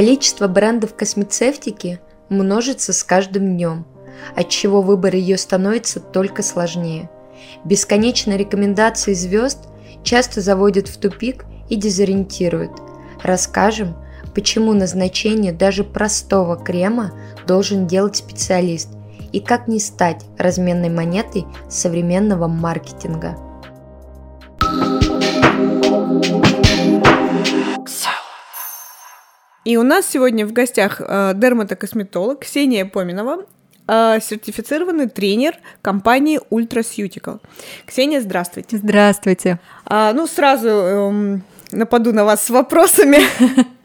Количество брендов космецевтики множится с каждым днем, отчего выбор ее становится только сложнее. Бесконечные рекомендации звезд часто заводят в тупик и дезориентируют. Расскажем, почему назначение даже простого крема должен делать специалист и как не стать разменной монетой современного маркетинга. И у нас сегодня в гостях э, дерматокосметолог Ксения Поминова, э, сертифицированный тренер компании Ultraceutical. Ксения, здравствуйте. Здравствуйте. А, ну, сразу эм, нападу на вас с вопросами.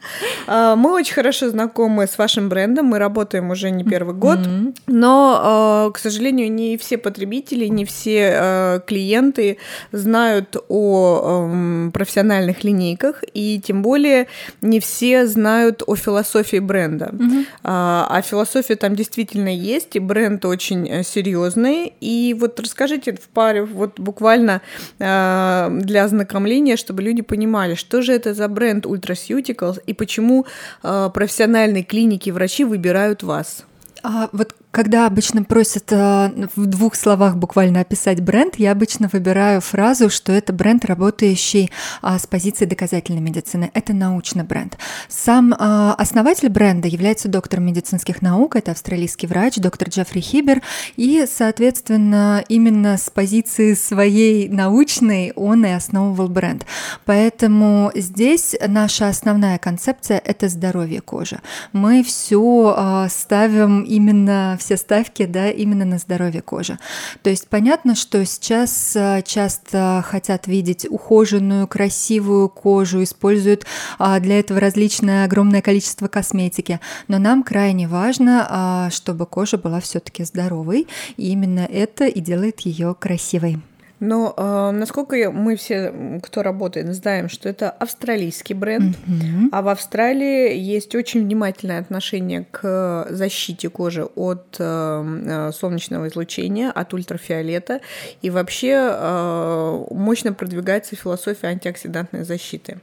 А, мы очень хорошо знакомы с вашим брендом, мы работаем уже не первый год, но, а, к сожалению, не все потребители, не все а, клиенты знают о профессиональных линейках, и тем более не все знают о философии бренда. А философия там действительно есть, и бренд очень э, серьезный. И вот расскажите в паре, вот буквально для ознакомления, чтобы люди понимали, что же это за бренд Ultraceuticals и почему э, профессиональные клиники, врачи выбирают вас? А, вот когда обычно просят э, в двух словах буквально описать бренд, я обычно выбираю фразу, что это бренд, работающий а, с позиции доказательной медицины. Это научный бренд. Сам а, основатель бренда является доктором медицинских наук, это австралийский врач, доктор Джеффри Хибер, и, соответственно, именно с позиции своей научной он и основывал бренд. Поэтому здесь наша основная концепция – это здоровье кожи. Мы все а, ставим именно в все ставки да, именно на здоровье кожи. То есть понятно, что сейчас э, часто хотят видеть ухоженную, красивую кожу, используют а, для этого различное огромное количество косметики, но нам крайне важно, а, чтобы кожа была все-таки здоровой, и именно это и делает ее красивой. Но э, насколько мы все, кто работает, знаем, что это австралийский бренд, mm-hmm. а в Австралии есть очень внимательное отношение к защите кожи от э, солнечного излучения, от ультрафиолета, и вообще э, мощно продвигается философия антиоксидантной защиты.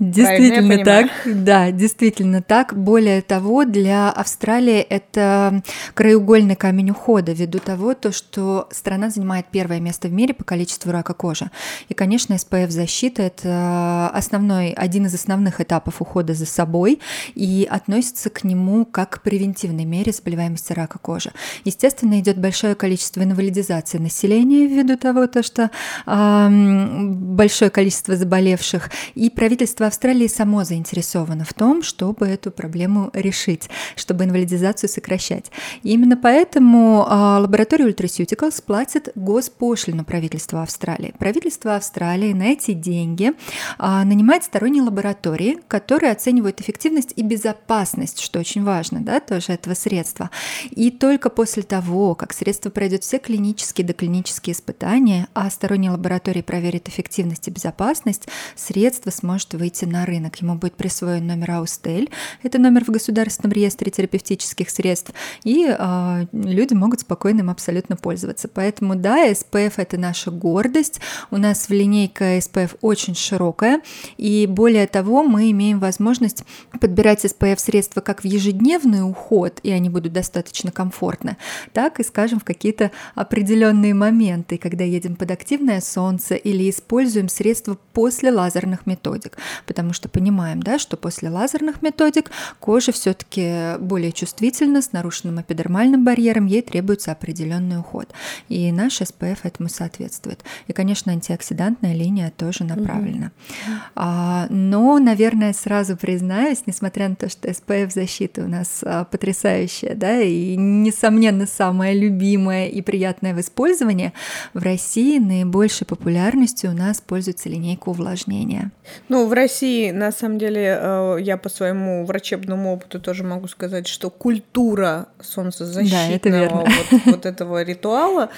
Действительно так, да, действительно так. Более того, для Австралии это краеугольный камень ухода, ввиду того, то, что страна занимает первое место в мире по количеству рака кожи. И, конечно, SPF защита это основной, один из основных этапов ухода за собой и относится к нему как к превентивной мере заболеваемости рака кожи. Естественно, идет большое количество инвалидизации населения ввиду того, то, что э, большое количество заболевших, и правительство Австралия само заинтересована в том, чтобы эту проблему решить, чтобы инвалидизацию сокращать. И именно поэтому а, лаборатория Ultraceuticals платит госпошлину правительству Австралии. Правительство Австралии на эти деньги а, нанимает сторонние лаборатории, которые оценивают эффективность и безопасность, что очень важно, да, тоже этого средства. И только после того, как средство пройдет все клинические и доклинические испытания, а сторонние лаборатории проверят эффективность и безопасность, средство сможет выйти выйти на рынок, ему будет присвоен номер Аустель, это номер в Государственном реестре терапевтических средств, и э, люди могут спокойно им абсолютно пользоваться. Поэтому да, SPF это наша гордость, у нас в линейка SPF очень широкая, и более того, мы имеем возможность подбирать SPF средства как в ежедневный уход, и они будут достаточно комфортны, так и, скажем, в какие-то определенные моменты, когда едем под активное солнце или используем средства после лазерных методик потому что понимаем, да, что после лазерных методик кожа все-таки более чувствительна, с нарушенным эпидермальным барьером, ей требуется определенный уход. И наш SPF этому соответствует. И, конечно, антиоксидантная линия тоже направлена. Угу. А, но, наверное, сразу признаюсь, несмотря на то, что SPF защита у нас а, потрясающая, да, и, несомненно, самая любимая и приятная в использовании, в России наибольшей популярностью у нас пользуется линейка увлажнения. Ну, в России России, на самом деле, э, я по своему врачебному опыту тоже могу сказать, что культура солнцезащитного да, вот, вот этого ритуала,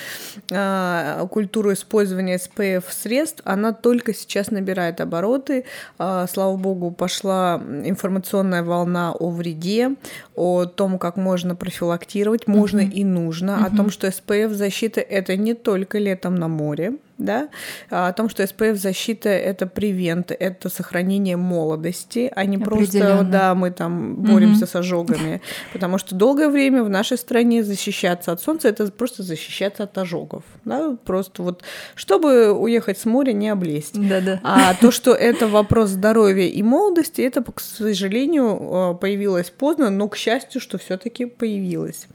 э, культура использования SPF средств, она только сейчас набирает обороты. Э, слава богу, пошла информационная волна о вреде, о том, как можно профилактировать, можно mm-hmm. и нужно, mm-hmm. о том, что SPF защита это не только летом на море, да, о том, что SPF защита это превент, это сохранение молодости, а не просто, да, мы там боремся угу. с ожогами, потому что долгое время в нашей стране защищаться от солнца это просто защищаться от ожогов, да, просто вот чтобы уехать с моря не облезть. Да, да. А то, что это вопрос здоровья и молодости, это, к сожалению, э, появилось поздно, но к счастью, что все-таки появилось.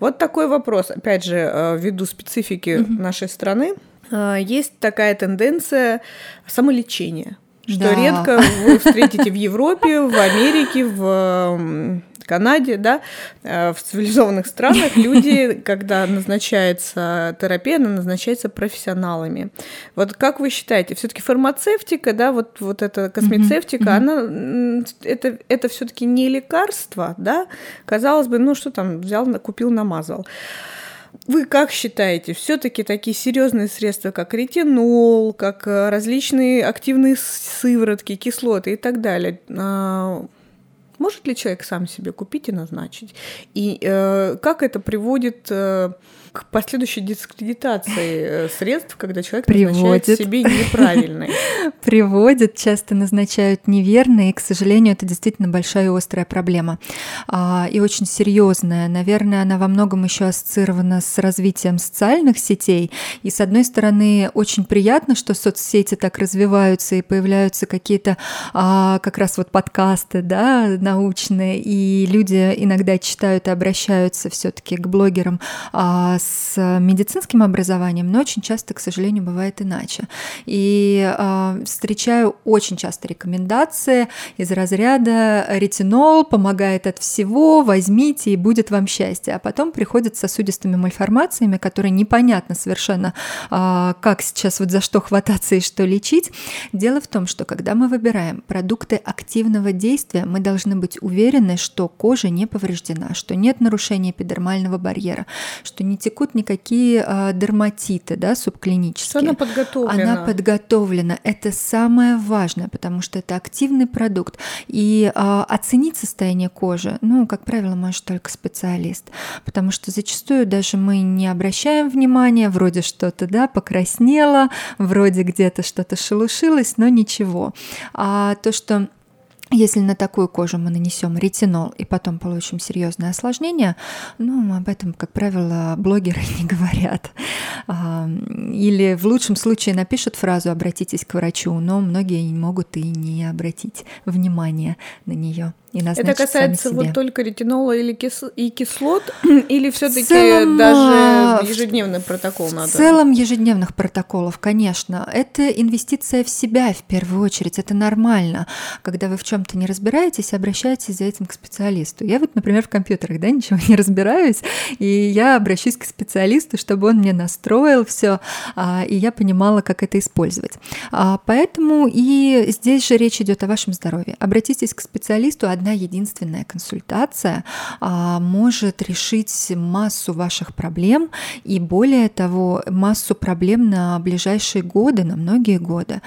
Вот такой вопрос, опять же, э, ввиду специфики угу. нашей страны. А, есть такая тенденция самолечения, что да. редко вы встретите в Европе, в Америке, в Канаде, да, э, в цивилизованных странах люди, когда назначается терапия, она назначается профессионалами. Вот как вы считаете, все-таки фармацевтика, да, вот, вот эта космецевтика, mm-hmm. она это, это все-таки не лекарство, да? Казалось бы, ну что там, взял, купил, намазал. Вы как считаете, все-таки такие серьезные средства, как ретинол, как э, различные активные сыворотки, кислоты и так далее, а, может ли человек сам себе купить и назначить? И э, как это приводит э, к последующей дискредитации э, средств, когда человек Приводит. назначает себе неправильные. Приводит, часто назначают неверно, и, к сожалению, это действительно большая и острая проблема. А, и очень серьезная. Наверное, она во многом еще ассоциирована с развитием социальных сетей. И, с одной стороны, очень приятно, что соцсети так развиваются и появляются какие-то а, как раз вот подкасты, да, научные, и люди иногда читают и обращаются все-таки к блогерам а, с медицинским образованием, но очень часто, к сожалению, бывает иначе. И э, встречаю очень часто рекомендации из разряда ретинол помогает от всего, возьмите и будет вам счастье. А потом приходят с сосудистыми мальформациями, которые непонятно совершенно, э, как сейчас вот за что хвататься и что лечить. Дело в том, что когда мы выбираем продукты активного действия, мы должны быть уверены, что кожа не повреждена, что нет нарушения эпидермального барьера, что не текут никакие а, дерматиты, да, субклинические. Что она подготовлена. Она подготовлена. Это самое важное, потому что это активный продукт. И а, оценить состояние кожи, ну, как правило, может только специалист, потому что зачастую даже мы не обращаем внимания, вроде что-то, да, покраснело, вроде где-то что-то шелушилось, но ничего. А то, что если на такую кожу мы нанесем ретинол и потом получим серьезное осложнение, ну, об этом, как правило, блогеры не говорят. А, или в лучшем случае напишут фразу «обратитесь к врачу», но многие не могут и не обратить внимания на нее и Это касается вот только ретинола или кис... и кислот, или все-таки даже ежедневный протокол надо? В целом ежедневных протоколов, конечно. Это инвестиция в себя в первую очередь. Это нормально. Когда вы в чем-то не разбираетесь, обращайтесь за этим к специалисту. Я вот, например, в компьютерах да, ничего не разбираюсь, и я обращусь к специалисту, чтобы он мне настроил все, а, и я понимала, как это использовать. А, поэтому и здесь же речь идет о вашем здоровье. Обратитесь к специалисту, одна единственная консультация а, может решить массу ваших проблем и более того, массу проблем на ближайшие годы, на многие годы.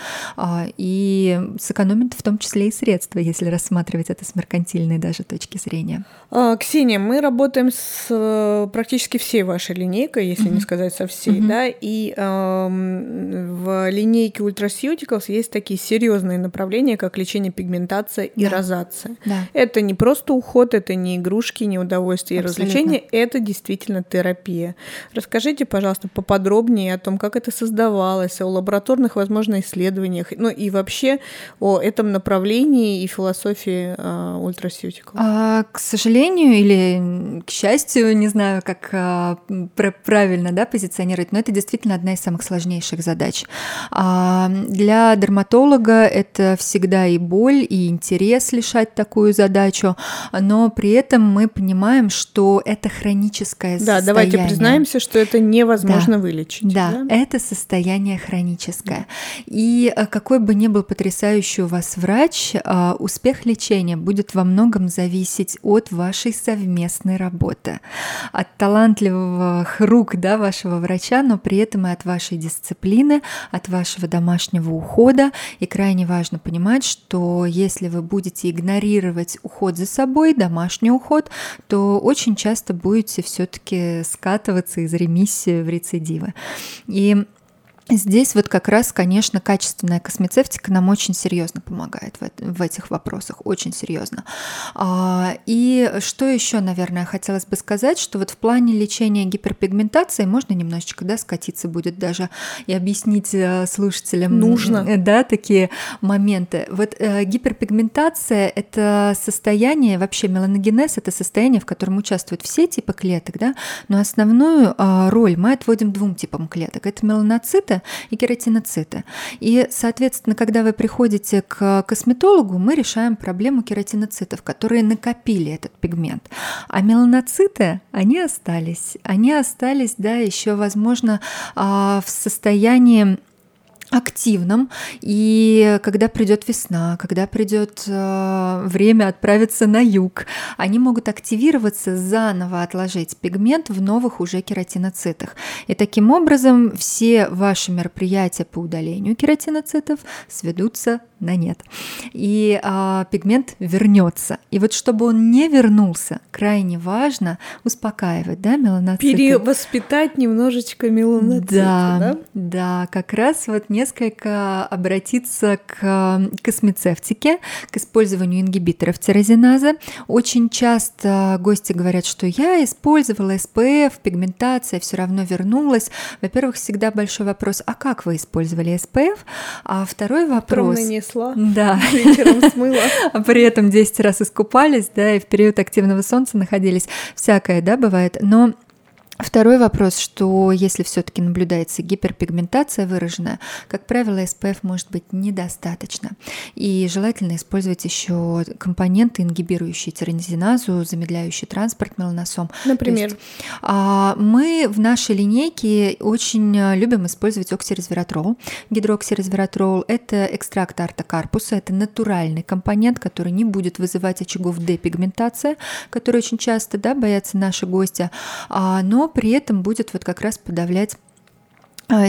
И сэкономит в том числе и средства, если рассматривать это с меркантильной даже точки зрения. А, Ксения, мы работаем с э, практически всей вашей линейкой, если mm-hmm. не сказать со всей, mm-hmm. да, и э, в линейке Ultraceuticals есть такие серьезные направления, как лечение пигментация и да. розация. Да. Это не просто уход, это не игрушки, не удовольствие и развлечения, это действительно терапия. Расскажите, пожалуйста, поподробнее о том, как это создавалось, о лабораторных, возможно, исследованиях, ну и вообще о этом направлении и философии Ultraceutical. А, к сожалению или к счастью, не знаю, как а, правильно да, позиционировать, но это действительно одна из самых сложнейших задач. А, для дерматолога это всегда и боль, и интерес решать такую задачу, но при этом мы понимаем, что это хроническое да, состояние. Да, давайте признаемся, что это невозможно да, вылечить. Да, да, это состояние хроническое. И э, какой бы ни был потрясающий у вас врач, э, успех лечения будет во многом зависеть от вашей совместной работы, от талантливых рук да, вашего врача, но при этом и от вашей дисциплины, от вашего домашнего ухода. И крайне важно понимать, что если вы будете игнорировать уход за собой, домашний уход, то очень часто будете все-таки скатываться из ремиссии в рецидивы. И Здесь вот как раз, конечно, качественная космецевтика нам очень серьезно помогает в, в этих вопросах, очень серьезно. А, и что еще, наверное, хотелось бы сказать, что вот в плане лечения гиперпигментации можно немножечко, да, скатиться будет даже и объяснить э, слушателям, нужно, э, да, такие моменты. Вот э, гиперпигментация – это состояние, вообще меланогенез – это состояние, в котором участвуют все типы клеток, да, но основную э, роль мы отводим двум типам клеток. Это меланоциты и кератиноциты. И, соответственно, когда вы приходите к косметологу, мы решаем проблему кератиноцитов, которые накопили этот пигмент. А меланоциты, они остались. Они остались, да, еще, возможно, а, в состоянии активном, и когда придет весна, когда придет э, время отправиться на юг, они могут активироваться, заново отложить пигмент в новых уже кератиноцитах. И таким образом все ваши мероприятия по удалению кератиноцитов сведутся на нет. И а, пигмент вернется. И вот чтобы он не вернулся, крайне важно успокаивать, да, меланоциты. Перевоспитать немножечко меланоциты, да? Да, да, как раз вот несколько обратиться к космецевтике, к использованию ингибиторов тирозиназы. Очень часто гости говорят, что я использовала SPF, пигментация все равно вернулась. Во-первых, всегда большой вопрос, а как вы использовали SPF? А второй вопрос нанесла, да. вечером смыла. А при этом 10 раз искупались, да, и в период активного солнца находились. Всякое, да, бывает. Но Второй вопрос, что если все-таки наблюдается гиперпигментация выраженная, как правило, SPF может быть недостаточно. И желательно использовать еще компоненты, ингибирующие тиранизиназу, замедляющие транспорт меланосом. Например? Есть, а, мы в нашей линейке очень любим использовать оксирезвиратрол. Гидроксирезвиратрол – это экстракт артокарпуса, это натуральный компонент, который не будет вызывать очагов депигментации, которые очень часто да, боятся наши гости, а, но при этом будет вот как раз подавлять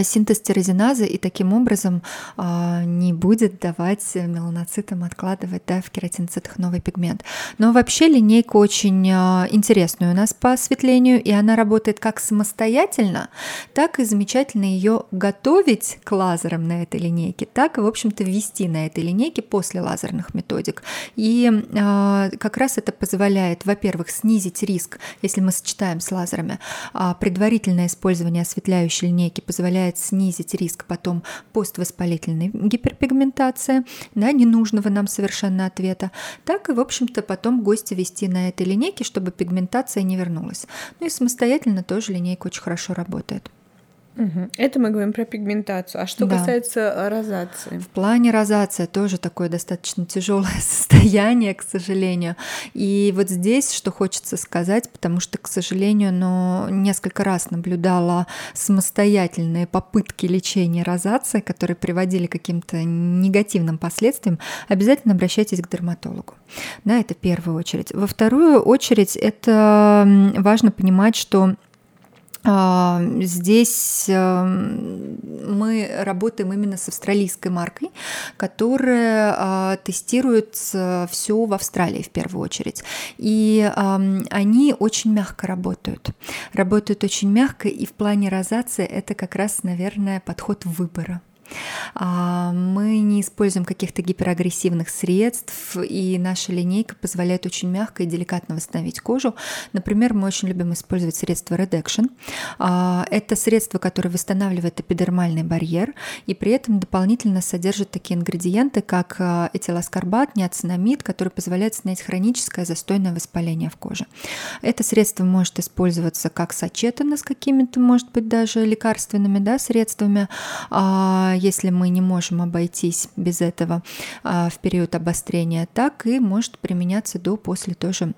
синтез тирозиназы и таким образом а, не будет давать меланоцитам откладывать да, в кератиноцитах новый пигмент. Но вообще линейка очень а, интересная у нас по осветлению, и она работает как самостоятельно, так и замечательно ее готовить к лазерам на этой линейке, так и, в общем-то, ввести на этой линейке после лазерных методик. И как раз это позволяет, во-первых, снизить риск, если мы сочетаем с лазерами, предварительное использование осветляющей линейки позволяет позволяет снизить риск потом поствоспалительной гиперпигментации, да, ненужного нам совершенно ответа, так и, в общем-то, потом гостя вести на этой линейке, чтобы пигментация не вернулась. Ну и самостоятельно тоже линейка очень хорошо работает. Угу. Это мы говорим про пигментацию. А что да. касается э, розации? В плане розации тоже такое достаточно тяжелое состояние, к сожалению. И вот здесь, что хочется сказать, потому что, к сожалению, но несколько раз наблюдала самостоятельные попытки лечения розации, которые приводили к каким-то негативным последствиям, обязательно обращайтесь к дерматологу. Да, это в первую очередь. Во вторую очередь это важно понимать, что здесь эм, мы работаем именно с австралийской маркой, которая а, тестирует все в Австралии в первую очередь. И они очень мягко работают. Работают очень мягко, и в плане розации это как раз, наверное, подход выбора. А, мы не используем каких-то гиперагрессивных средств, и наша линейка позволяет очень мягко и деликатно восстановить кожу. Например, мы очень любим использовать средство Redaction. А, это средство, которое восстанавливает эпидермальный барьер, и при этом дополнительно содержит такие ингредиенты, как а, этилоскорбат, неоцинамид, который позволяет снять хроническое застойное воспаление в коже. Это средство может использоваться как сочетано с какими-то, может быть, даже лекарственными да, средствами, если мы не можем обойтись без этого а, в период обострения, так и может применяться до, после тоже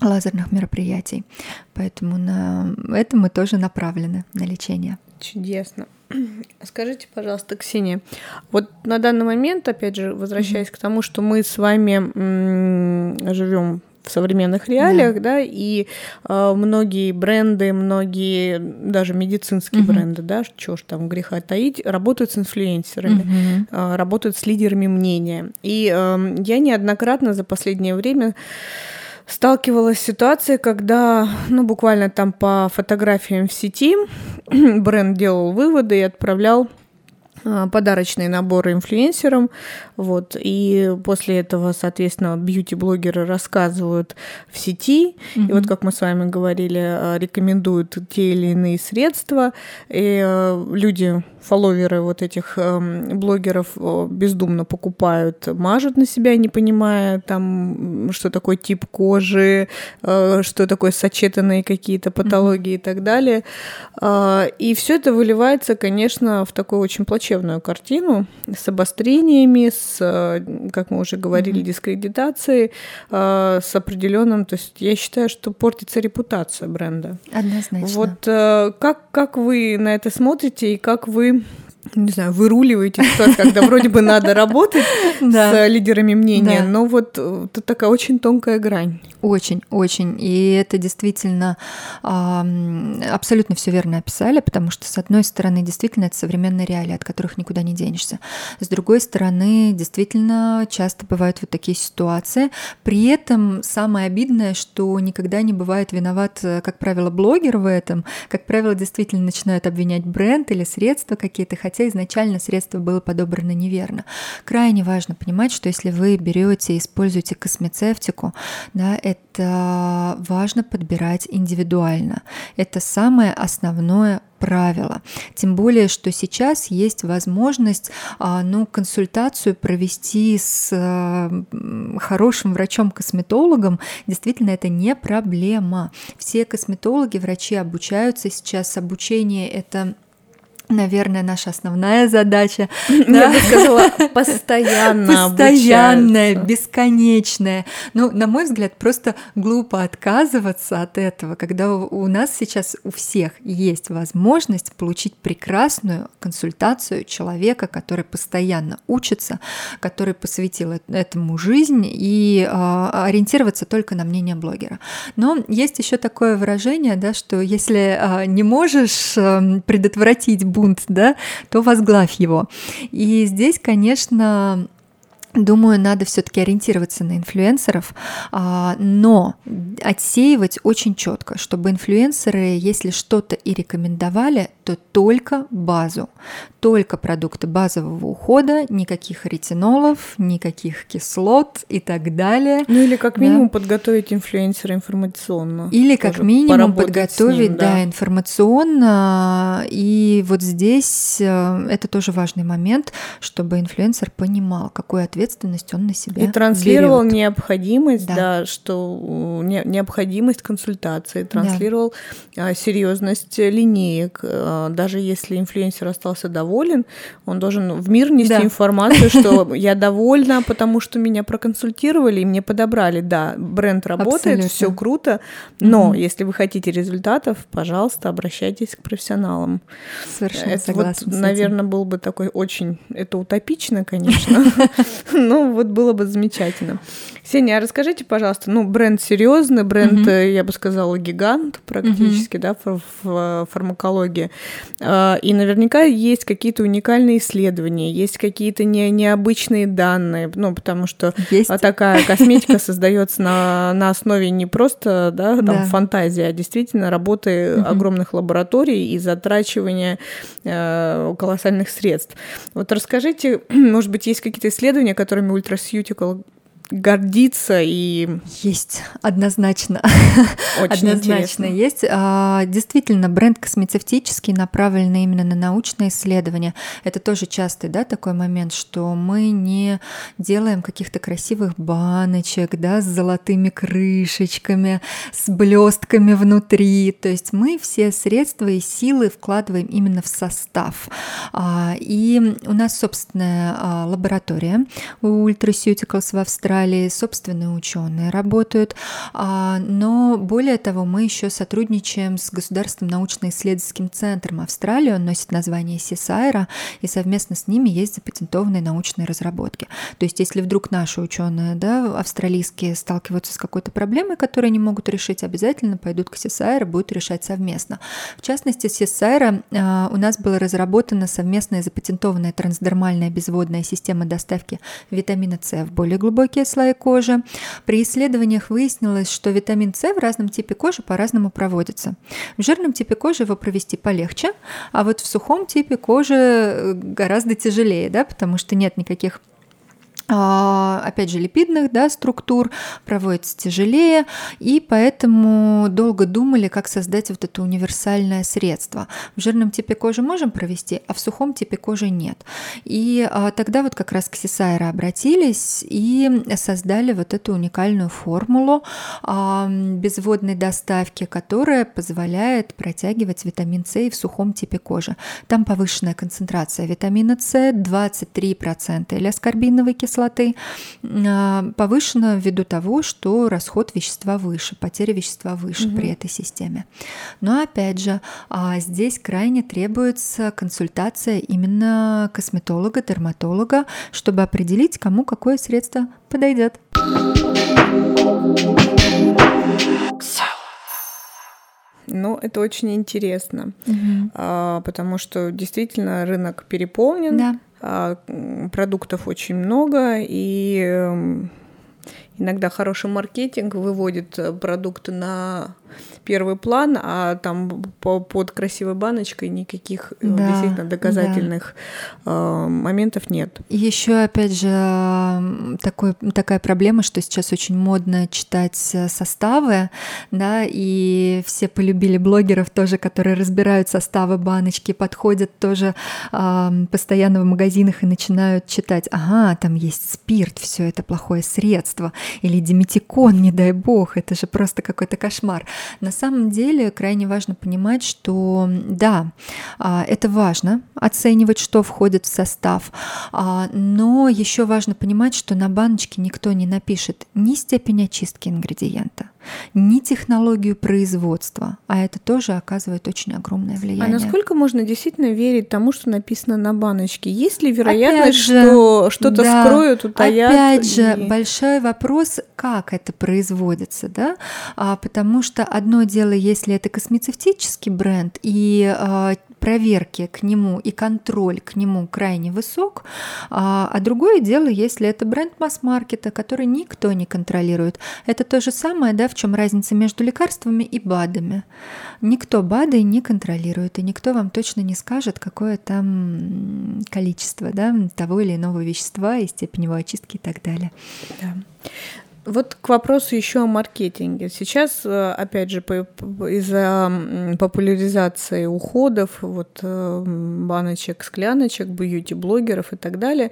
лазерных мероприятий. Поэтому на это мы тоже направлены на лечение. Чудесно. Скажите, пожалуйста, Ксения, вот на данный момент, опять же, возвращаясь mm-hmm. к тому, что мы с вами живем в современных реалиях, да, да и э, многие бренды, многие даже медицинские угу. бренды, да, что ж там греха таить, работают с инфлюенсерами, угу. э, работают с лидерами мнения. И э, я неоднократно за последнее время сталкивалась с ситуацией, когда, ну, буквально там по фотографиям в сети бренд делал выводы и отправлял подарочные наборы инфлюенсерам, вот, и после этого, соответственно, бьюти-блогеры рассказывают в сети, mm-hmm. и вот, как мы с вами говорили, а, рекомендуют те или иные средства, и а, люди фолловеры вот этих э, блогеров бездумно покупают, мажут на себя, не понимая там, что такое тип кожи, э, что такое сочетанные какие-то патологии mm-hmm. и так далее. Э, и все это выливается, конечно, в такую очень плачевную картину с обострениями, с, э, как мы уже говорили, дискредитацией, э, с определенным, то есть я считаю, что портится репутация бренда. Однозначно. Вот э, как, как вы на это смотрите и как вы не знаю, выруливаете ситуацию, когда вроде бы надо работать с лидерами мнения, но вот э, это такая очень тонкая грань. Очень, очень. И это действительно абсолютно все верно описали, потому что, с одной стороны, действительно, это современные реалии, от которых никуда не денешься. С другой стороны, действительно, часто бывают вот такие ситуации. При этом самое обидное, что никогда не бывает виноват, э, как правило, блогер в этом. Как правило, действительно начинают обвинять бренд или средства какие-то, хотя изначально средство было подобрано неверно. Крайне важно понимать, что если вы берете и используете космецевтику, да, это важно подбирать индивидуально. Это самое основное правило. Тем более, что сейчас есть возможность а, ну, консультацию провести с хорошим врачом-косметологом. Действительно, это не проблема. Все косметологи, врачи обучаются сейчас. Обучение это наверное, наша основная задача. Я бы сказала, постоянно Постоянная, бесконечная. Ну, на мой взгляд, просто глупо отказываться от этого, когда у нас сейчас у всех есть возможность получить прекрасную консультацию человека, который постоянно учится, который посвятил этому жизнь и э, ориентироваться только на мнение блогера. Но есть еще такое выражение, да, что если э, не можешь э, предотвратить бунт, да, то возглавь его. И здесь, конечно, Думаю, надо все-таки ориентироваться на инфлюенсеров, а, но отсеивать очень четко, чтобы инфлюенсеры, если что-то и рекомендовали, то только базу, только продукты базового ухода, никаких ретинолов, никаких кислот и так далее. Ну или как минимум да. подготовить инфлюенсера информационно. Или как минимум подготовить, ним, да. да, информационно. И вот здесь э, это тоже важный момент, чтобы инфлюенсер понимал, какую ответственность он на себя И транслировал берет. необходимость, да. да, что необходимость консультации, транслировал да. серьезность линеек, э, даже если инфлюенсер остался доволен он должен в мир нести да. информацию, что я довольна, потому что меня проконсультировали и мне подобрали. Да, бренд работает, все круто, но если вы хотите результатов, пожалуйста, обращайтесь к профессионалам. Совершенно это согласна. Вот, наверное, был бы такой очень, это утопично, конечно, но вот было бы замечательно. Ксения, а расскажите, пожалуйста, ну, бренд серьезный, бренд, mm-hmm. я бы сказала, гигант практически, mm-hmm. да, в фармакологии. А, и наверняка есть какие-то уникальные исследования, есть какие-то не, необычные данные, ну, потому что есть. такая косметика создается на, на основе не просто, да, там, да. фантазии, а действительно работы mm-hmm. огромных лабораторий и затрачивания э, колоссальных средств. Вот расскажите, может быть, есть какие-то исследования, которыми Ultraceutical гордиться и... Есть, однозначно. Очень однозначно интересно. есть. А, действительно, бренд космецевтический направлен именно на научные исследования. Это тоже частый да, такой момент, что мы не делаем каких-то красивых баночек да, с золотыми крышечками, с блестками внутри. То есть мы все средства и силы вкладываем именно в состав. А, и у нас собственная а, лаборатория у Ultraceuticals в Австралии, Австралии, собственные ученые работают, а, но более того, мы еще сотрудничаем с Государственным научно-исследовательским центром Австралии, он носит название Сисайра, и совместно с ними есть запатентованные научные разработки. То есть, если вдруг наши ученые, да, австралийские, сталкиваются с какой-то проблемой, которую не могут решить, обязательно пойдут к Сисайра, будут решать совместно. В частности, Сисайра а, у нас была разработана совместная запатентованная трансдермальная безводная система доставки витамина С в более глубокие тонкие слои кожи. При исследованиях выяснилось, что витамин С в разном типе кожи по-разному проводится. В жирном типе кожи его провести полегче, а вот в сухом типе кожи э, гораздо тяжелее, да, потому что нет никаких опять же, липидных да, структур, проводится тяжелее, и поэтому долго думали, как создать вот это универсальное средство. В жирном типе кожи можем провести, а в сухом типе кожи нет. И а, тогда вот как раз к Сисайра обратились и создали вот эту уникальную формулу а, безводной доставки, которая позволяет протягивать витамин С и в сухом типе кожи. Там повышенная концентрация витамина С 23% или аскорбиновой кислоты, кислоты а, повышена ввиду того, что расход вещества выше, потеря вещества выше угу. при этой системе. Но опять же, а, здесь крайне требуется консультация именно косметолога, дерматолога, чтобы определить, кому какое средство подойдет. Ну, это очень интересно, угу. а, потому что действительно рынок переполнен. Да. А, продуктов очень много, и эм, иногда хороший маркетинг выводит э, продукты на первый план, а там по, под красивой баночкой никаких э, да, действительно доказательных да. э, моментов нет. Еще опять же такой, такая проблема, что сейчас очень модно читать э, составы, да, и все полюбили блогеров тоже, которые разбирают составы баночки, подходят тоже э, постоянно в магазинах и начинают читать, ага, там есть спирт, все это плохое средство, или диметикон, не дай бог, это же просто какой-то кошмар. На самом деле крайне важно понимать, что да, а, это важно оценивать, что входит в состав, а, но еще важно понимать, что на баночке никто не напишет ни степень очистки ингредиента, ни технологию производства, а это тоже оказывает очень огромное влияние. А насколько можно действительно верить тому, что написано на баночке? Есть ли вероятность, же, что что-то да, скроют, утаят? Опять и... же, большой вопрос, как это производится, да? А, потому что одно дело, если это космецевтический бренд и а, проверки к нему и контроль к нему крайне высок, а, а другое дело, если это бренд масс-маркета, который никто не контролирует. Это то же самое, да, в чем разница между лекарствами и БАДами. Никто БАДы не контролирует, и никто вам точно не скажет, какое там количество да, того или иного вещества и степень его очистки и так далее. Да. Вот к вопросу еще о маркетинге. Сейчас, э, опять же, из-за популяризации уходов, вот э, баночек, скляночек, бьюти-блогеров и так далее,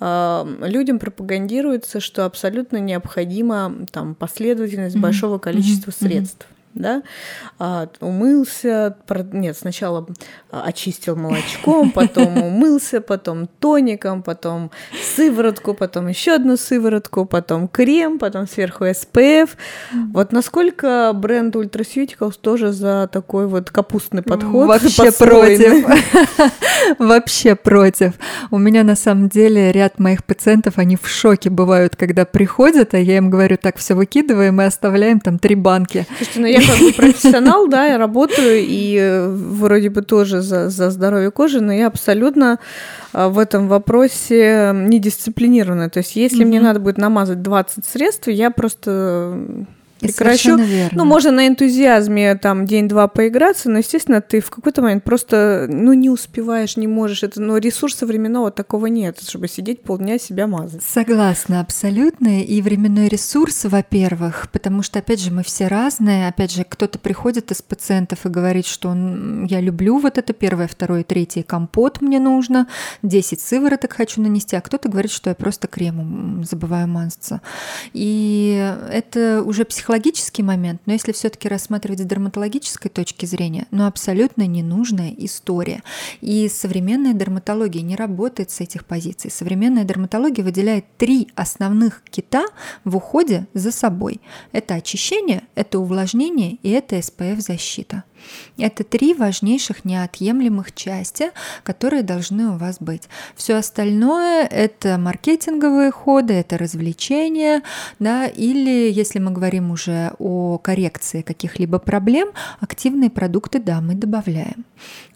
э, людям пропагандируется, что абсолютно необходима там последовательность mm-hmm. большого количества mm-hmm. средств да, а, умылся, нет, сначала очистил молочком, потом умылся, потом тоником, потом сыворотку, потом еще одну сыворотку, потом крем, потом сверху SPF. Вот насколько бренд Ultraceuticals тоже за такой вот капустный подход? Вообще против. Вообще против. У меня на самом деле ряд моих пациентов, они в шоке бывают, когда приходят, а я им говорю, так, все выкидываем и оставляем там три банки. Слушайте, ну я как бы профессионал, да, я работаю и э, вроде бы тоже за, за здоровье кожи, но я абсолютно а, в этом вопросе недисциплинированная. То есть если mm-hmm. мне надо будет намазать 20 средств, я просто прекращу. Ну, можно на энтузиазме там день-два поиграться, но, естественно, ты в какой-то момент просто, ну, не успеваешь, не можешь. Это, но ресурса временного такого нет, чтобы сидеть полдня себя мазать. Согласна, абсолютно. И временной ресурс, во-первых, потому что, опять же, мы все разные. Опять же, кто-то приходит из пациентов и говорит, что он, я люблю вот это первое, второе, третье, компот мне нужно, 10 сывороток хочу нанести, а кто-то говорит, что я просто кремом забываю мазаться. И это уже психологически психологический момент, но если все-таки рассматривать с дерматологической точки зрения, ну абсолютно ненужная история. И современная дерматология не работает с этих позиций. Современная дерматология выделяет три основных кита в уходе за собой. Это очищение, это увлажнение и это SPF-защита. Это три важнейших неотъемлемых части, которые должны у вас быть. Все остальное это маркетинговые ходы, это развлечения, да, или если мы говорим уже о коррекции каких-либо проблем, активные продукты, да, мы добавляем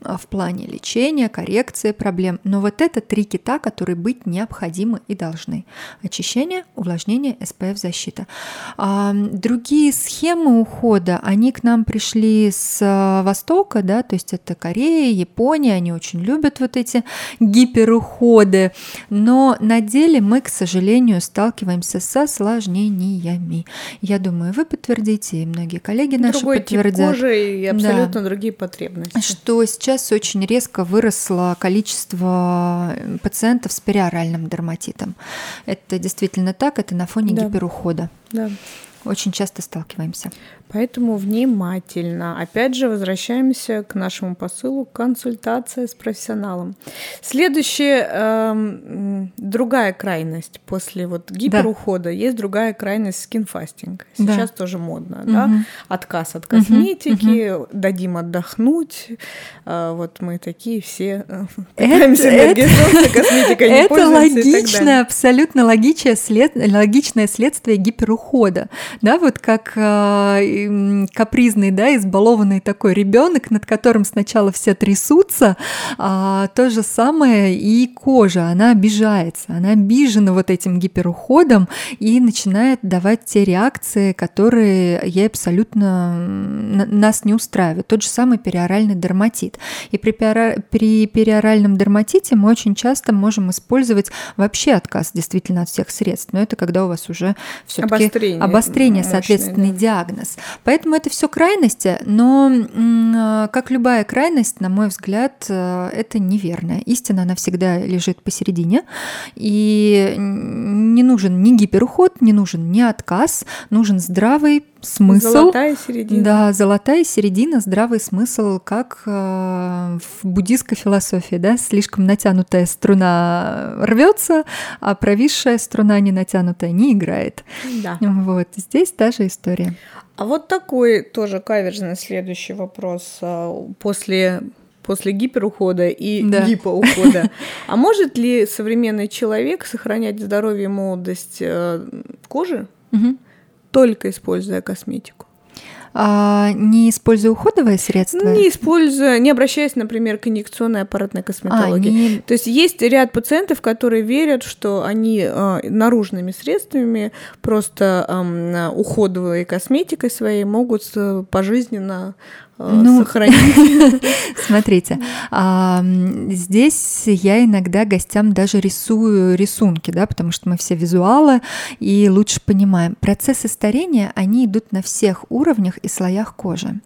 в плане лечения, коррекции проблем. Но вот это три кита, которые быть необходимы и должны. Очищение, увлажнение, SPF защита. А, другие схемы ухода, они к нам пришли с Востока, да, то есть это Корея, Япония, они очень любят вот эти гиперуходы, но на деле мы, к сожалению, сталкиваемся с осложнениями. Я думаю, вы подтвердите, и многие коллеги наши Другой подтвердят. Тип кожи и абсолютно да. другие потребности. Что сейчас очень резко выросло количество пациентов с периоральным дерматитом. Это действительно так, это на фоне да. гиперухода. Да. Очень часто сталкиваемся. Поэтому внимательно. Опять же, возвращаемся к нашему посылу консультация с профессионалом. Следующая э, другая крайность после вот гиперухода да. есть другая крайность скинфастинг. Сейчас да. тоже модно, угу. да? Отказ от косметики, угу. дадим отдохнуть. Э, вот мы такие все э, это, это, косметикой не Это логичное, абсолютно логичное, след, логичное следствие гиперухода. Да, вот как капризный, да, избалованный такой ребенок, над которым сначала все трясутся, а, то же самое и кожа, она обижается, она обижена вот этим гиперуходом и начинает давать те реакции, которые ей абсолютно нас не устраивают. Тот же самый периоральный дерматит. И при, при периоральном дерматите мы очень часто можем использовать вообще отказ действительно от всех средств, но это когда у вас уже все-таки обострение, обострение мощное, да. диагноз. Поэтому это все крайности, но а, как любая крайность, на мой взгляд, э, это неверная. Истина, она всегда лежит посередине, и не нужен ни гиперуход, не нужен ни отказ, нужен здравый смысл. Золотая середина. Да, золотая середина, здравый смысл, как э, в буддийской философии, да, слишком натянутая струна рвется, а провисшая струна не натянутая не играет. Да. Вот здесь та же история. А вот такой тоже каверзный следующий вопрос а, после после гиперухода и да. гипоухода. А может ли современный человек сохранять здоровье и молодость э, кожи угу. Только используя косметику? а, не используя уходовые средства? Не используя, не обращаясь, например, к инъекционной аппаратной косметологии. А, не... То есть есть ряд пациентов, которые верят, что они а, наружными средствами, просто а, уходовой косметикой своей могут э, пожизненно Э, ну, сохранить. Смотрите, а, здесь я иногда гостям даже рисую рисунки, да, потому что мы все визуалы и лучше понимаем. Процессы старения, они идут на всех уровнях и слоях кожи.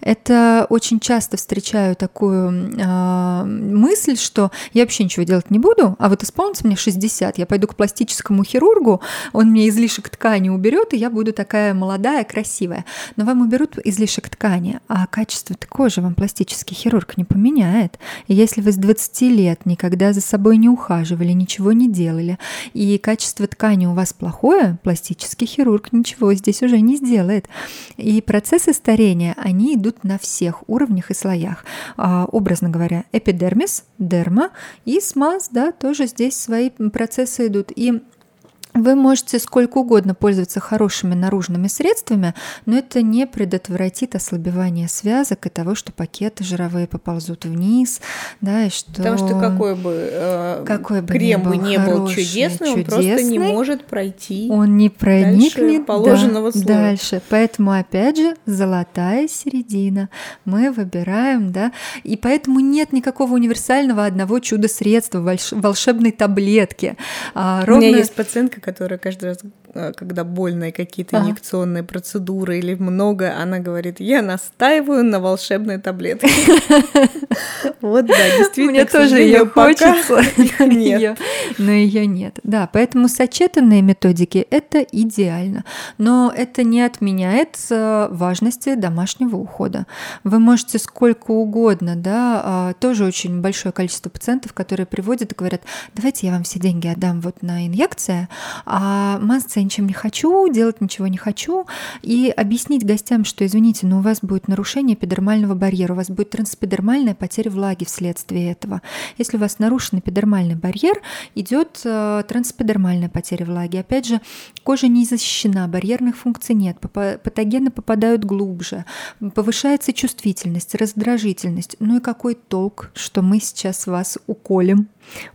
Это очень часто встречаю такую э, мысль, что я вообще ничего делать не буду, а вот исполнится мне 60, я пойду к пластическому хирургу, он мне излишек ткани уберет, и я буду такая молодая, красивая. Но вам уберут излишек ткани, а качество кожи вам пластический хирург не поменяет. И если вы с 20 лет никогда за собой не ухаживали, ничего не делали, и качество ткани у вас плохое, пластический хирург ничего здесь уже не сделает. И процессы старения, они идут на всех уровнях и слоях. А, образно говоря, эпидермис, дерма и смаз, да, тоже здесь свои процессы идут. И вы можете сколько угодно пользоваться хорошими наружными средствами, но это не предотвратит ослабевание связок и того, что пакеты жировые поползут вниз, да, и что... Потому что какой бы, э, какой бы крем бы не был чудесный, чудесный, он просто не может пройти. Он не проникнет положенного да, слоя. дальше. Поэтому, опять же, золотая середина. Мы выбираем, да, и поэтому нет никакого универсального одного чудо-средства, волшебной таблетки. А, ровно... У меня есть пациентка, которая каждый раз, э, когда больные какие-то ага. инъекционные процедуры или много, она говорит, я настаиваю на волшебной таблетке. Вот, да, действительно. Мне тоже ее хочется, но ее нет. Да, поэтому сочетанные методики – это идеально. Но это не отменяет важности домашнего ухода. Вы можете сколько угодно, да, а, тоже очень большое количество пациентов, которые приводят и говорят, давайте я вам все деньги отдам вот на инъекции, а масса я ничем не хочу, делать ничего не хочу, и объяснить гостям, что, извините, но у вас будет нарушение эпидермального барьера, у вас будет транспедермальная потеря влаги вследствие этого. Если у вас нарушен эпидермальный барьер, идет э, транспедермальная потеря влаги. Опять же, кожа не защищена, барьерных функций нет, патогены попадают глубже, повышается чувствительность, раздражительность. Ну и какой толк, что мы сейчас вас уколем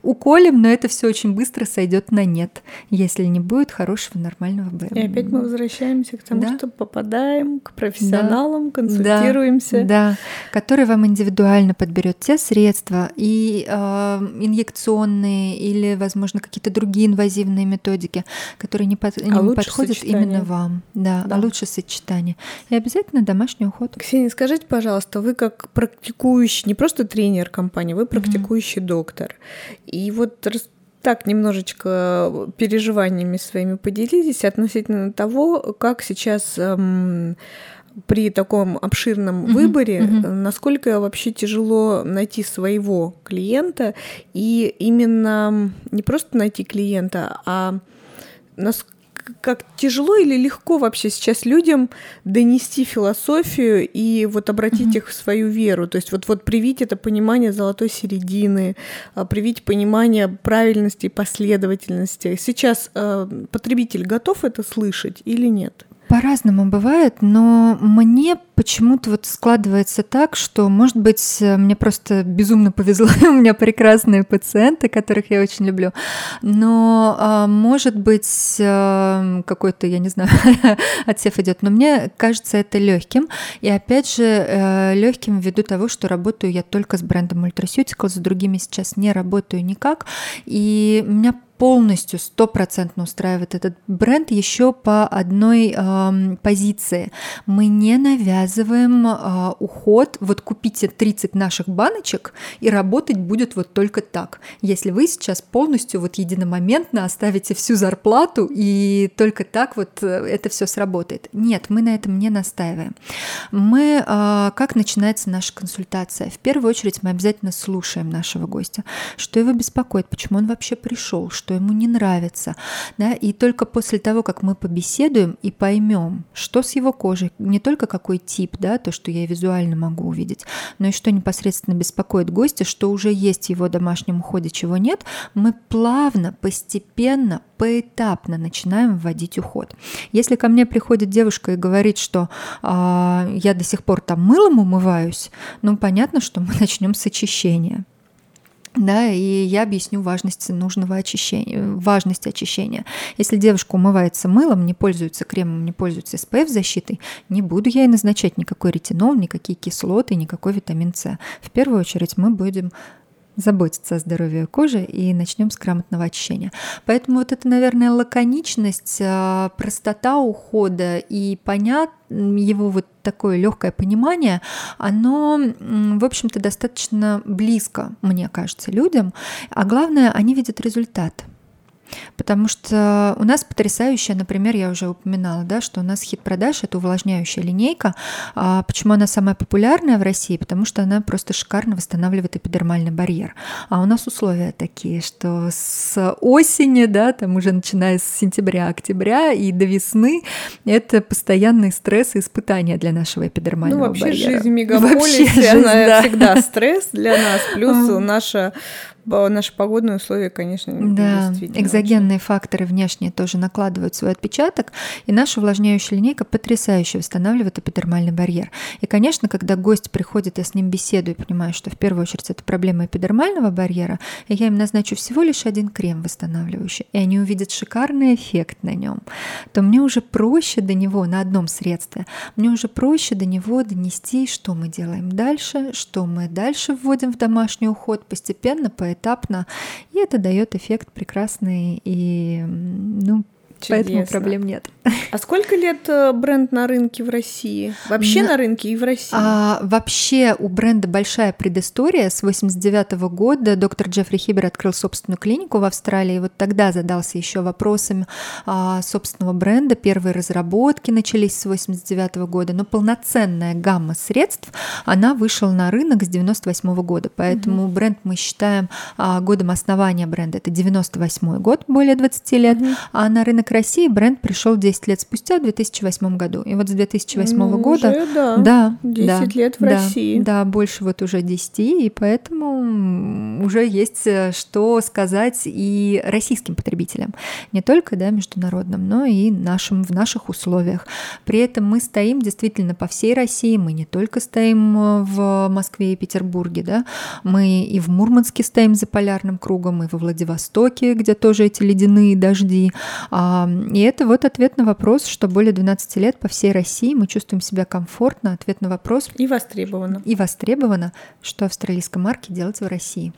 Уколем, но это все очень быстро сойдет на нет, если не будет хорошего нормального БМ. И опять мы возвращаемся к тому, да? что попадаем к профессионалам, да. консультируемся. Да, да, который вам индивидуально подберет те средства и э, инъекционные или, возможно, какие-то другие инвазивные методики, которые не, под, а не подходят сочетание. именно вам. Да, а да, а лучше сочетание. И обязательно домашний уход. Ксения, скажите, пожалуйста, вы как практикующий, не просто тренер компании, вы практикующий mm-hmm. доктор. И вот так немножечко переживаниями своими поделитесь относительно того, как сейчас эм, при таком обширном uh-huh, выборе, uh-huh. насколько вообще тяжело найти своего клиента и именно не просто найти клиента, а насколько как тяжело или легко вообще сейчас людям донести философию и вот обратить mm-hmm. их в свою веру? То есть вот, вот привить это понимание золотой середины, а, привить понимание правильности и последовательности. Сейчас э, потребитель готов это слышать или нет? По-разному бывает, но мне почему-то вот складывается так, что, может быть, мне просто безумно повезло, у меня прекрасные пациенты, которых я очень люблю, но, а, может быть, а, какой-то, я не знаю, отсев идет, но мне кажется это легким, и опять же, э, легким ввиду того, что работаю я только с брендом Ultraceuticals, с другими сейчас не работаю никак, и меня полностью стопроцентно устраивает этот бренд еще по одной э, позиции. Мы не навязываем э, уход, вот купите 30 наших баночек и работать будет вот только так. Если вы сейчас полностью вот единомоментно оставите всю зарплату и только так вот э, это все сработает. Нет, мы на этом не настаиваем. Мы, э, как начинается наша консультация? В первую очередь мы обязательно слушаем нашего гостя, что его беспокоит, почему он вообще пришел, что ему не нравится. Да? И только после того, как мы побеседуем и поймем, что с его кожей, не только какой тип, да, то, что я визуально могу увидеть, но и что непосредственно беспокоит гостя, что уже есть в его домашнем уходе, чего нет, мы плавно, постепенно, поэтапно начинаем вводить уход. Если ко мне приходит девушка и говорит, что а, я до сих пор там мылом умываюсь, ну понятно, что мы начнем с очищения да, и я объясню важность нужного очищения, важность очищения. Если девушка умывается мылом, не пользуется кремом, не пользуется SPF защитой, не буду я ей назначать никакой ретинол, никакие кислоты, никакой витамин С. В первую очередь мы будем заботиться о здоровье кожи и начнем с грамотного очищения. Поэтому вот это, наверное, лаконичность, а, простота ухода и понят его вот такое легкое понимание, оно, в общем-то, достаточно близко, мне кажется, людям, а главное, они видят результат – Потому что у нас потрясающая, например, я уже упоминала, да, что у нас хит продаж это увлажняющая линейка. А почему она самая популярная в России? Потому что она просто шикарно восстанавливает эпидермальный барьер. А у нас условия такие, что с осени, да, там уже начиная с сентября-октября и до весны, это постоянный стресс и испытания для нашего эпидермального ну, вообще барьера. жизнь в мегаполисе, вообще жизнь, она да. всегда стресс для нас, плюс наша наши погодные условия, конечно, да, экзогенные очень. факторы внешние тоже накладывают свой отпечаток, и наша увлажняющая линейка потрясающе восстанавливает эпидермальный барьер. И, конечно, когда гость приходит, я с ним беседую и понимаю, что в первую очередь это проблема эпидермального барьера, и я им назначу всего лишь один крем восстанавливающий, и они увидят шикарный эффект на нем, то мне уже проще до него на одном средстве, мне уже проще до него донести, что мы делаем дальше, что мы дальше вводим в домашний уход постепенно, поэтому поэтапно, и это дает эффект прекрасный и ну, Чудесно. Поэтому проблем нет. А сколько лет э, бренд на рынке в России? Вообще на, на рынке и в России? А, вообще у бренда большая предыстория. С 89 -го года доктор Джеффри Хибер открыл собственную клинику в Австралии. И вот тогда задался еще вопросами а, собственного бренда. Первые разработки начались с 89 -го года. Но полноценная гамма средств, она вышла на рынок с 98 -го года. Поэтому угу. бренд мы считаем а, годом основания бренда. Это 98 год, более 20 лет. Угу. А на рынок к России бренд пришел 10 лет спустя, в 2008 году. И вот с 2008 Ну, года... уже, да. Да, 10 да, лет в да, России. Да, больше вот уже 10, и поэтому уже есть э, что сказать и российским потребителям, не только да, международным, но и нашим в наших условиях. При этом мы стоим действительно по всей России, мы не только стоим э, в Москве и Петербурге, да, мы и в Мурманске стоим за полярным кругом, и во Владивостоке, где тоже эти ледяные дожди. И это вот ответ на вопрос, что более 12 лет по всей России мы чувствуем себя комфортно. Ответ на вопрос И востребовано. и востребовано, что австралийской марке делать в России.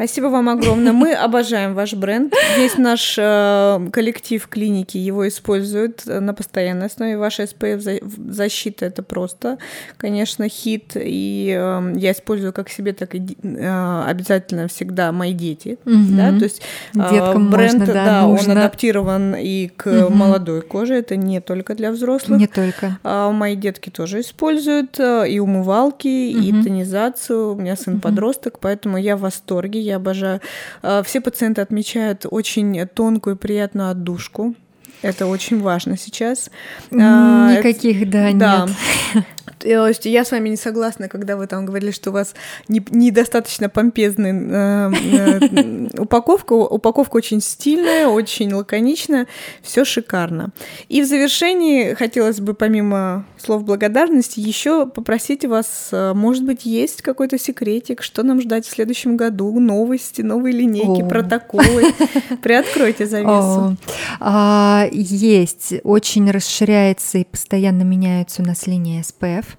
Спасибо вам огромное. Мы обожаем ваш бренд. Весь наш э, коллектив клиники его использует э, на постоянной основе. Ваша SPF защита это просто, конечно, хит. И э, я использую как себе, так и э, обязательно всегда мои дети. Мгм. Да, то есть э, Деткам бренд, можно, да, он нужно. адаптирован и к Мгм. молодой коже. Это не только для взрослых. Не только. А мои детки тоже используют э, и умывалки, и Мгм. тонизацию. У меня сын Мгм. подросток, поэтому я в восторге, я обожаю. А, Все пациенты отмечают очень тонкую и приятную отдушку. Это очень важно сейчас. А, Никаких, да, да. нет. То есть я с вами не согласна, когда вы там говорили, что у вас не- недостаточно помпезная э, э, упаковка. Упаковка очень стильная, очень лаконичная, все шикарно. И в завершении хотелось бы, помимо слов благодарности, еще попросить вас, э, может быть, есть какой-то секретик, что нам ждать в следующем году, новости, новые линейки, О. протоколы. Приоткройте завесу. О, а, есть, очень расширяется и постоянно меняются у нас линии F.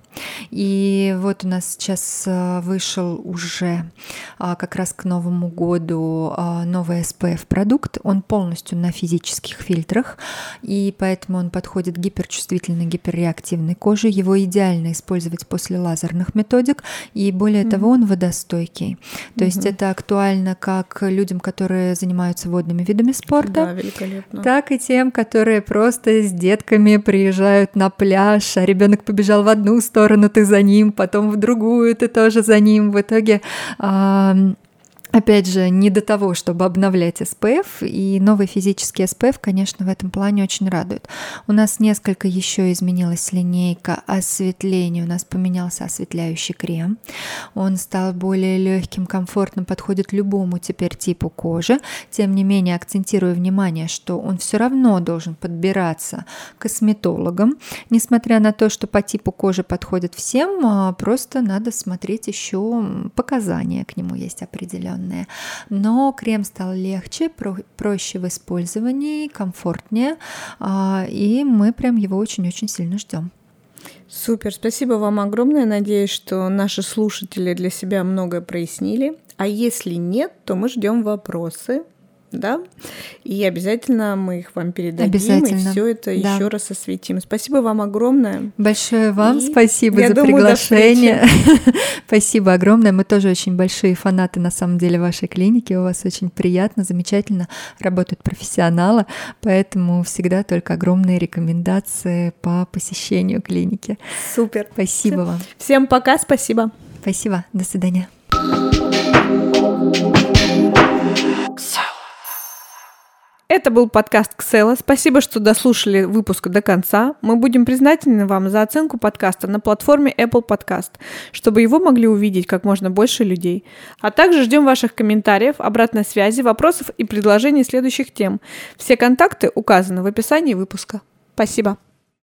И вот у нас сейчас а, вышел уже а, как раз к Новому году а, новый SPF-продукт. Он полностью на физических фильтрах, и поэтому он подходит гиперчувствительной, гиперреактивной коже. Его идеально использовать после лазерных методик, и более того, он водостойкий. То есть это актуально как людям, которые занимаются водными видами спорта, Да, так и тем, которые просто с детками приезжают на пляж, а ребенок побежал в одну сторону, ты за ним, потом в другую, ты тоже за ним. В итоге Опять же, не до того, чтобы обновлять SPF, и новый физический SPF, конечно, в этом плане очень радует. У нас несколько еще изменилась линейка осветления, у нас поменялся осветляющий крем, он стал более легким, комфортным, подходит любому теперь типу кожи. Тем не менее, акцентирую внимание, что он все равно должен подбираться косметологам, несмотря на то, что по типу кожи подходит всем, а, просто надо смотреть еще показания к нему есть определенные. Но крем стал легче, про- проще в использовании, комфортнее, а, и мы прям его очень-очень сильно ждем. Супер, спасибо вам огромное. Надеюсь, что наши слушатели для себя многое прояснили. А если нет, то мы ждем вопросы, да? И обязательно мы их вам передадим, Обязательно, и все это да. еще раз осветим. Спасибо вам огромное. Большое вам И спасибо за думаю, приглашение. спасибо огромное. Мы тоже очень большие фанаты на самом деле вашей клиники. У вас очень приятно, замечательно работают профессионалы, поэтому всегда только огромные рекомендации по посещению клиники. Супер. Спасибо вам. Всем пока, спасибо. Спасибо. До свидания. Это был подкаст Ксела. Спасибо, что дослушали выпуск до конца. Мы будем признательны вам за оценку подкаста на платформе Apple Podcast, чтобы его могли увидеть как можно больше людей. А также ждем ваших комментариев, обратной связи, вопросов и предложений следующих тем. Все контакты указаны в описании выпуска. Спасибо.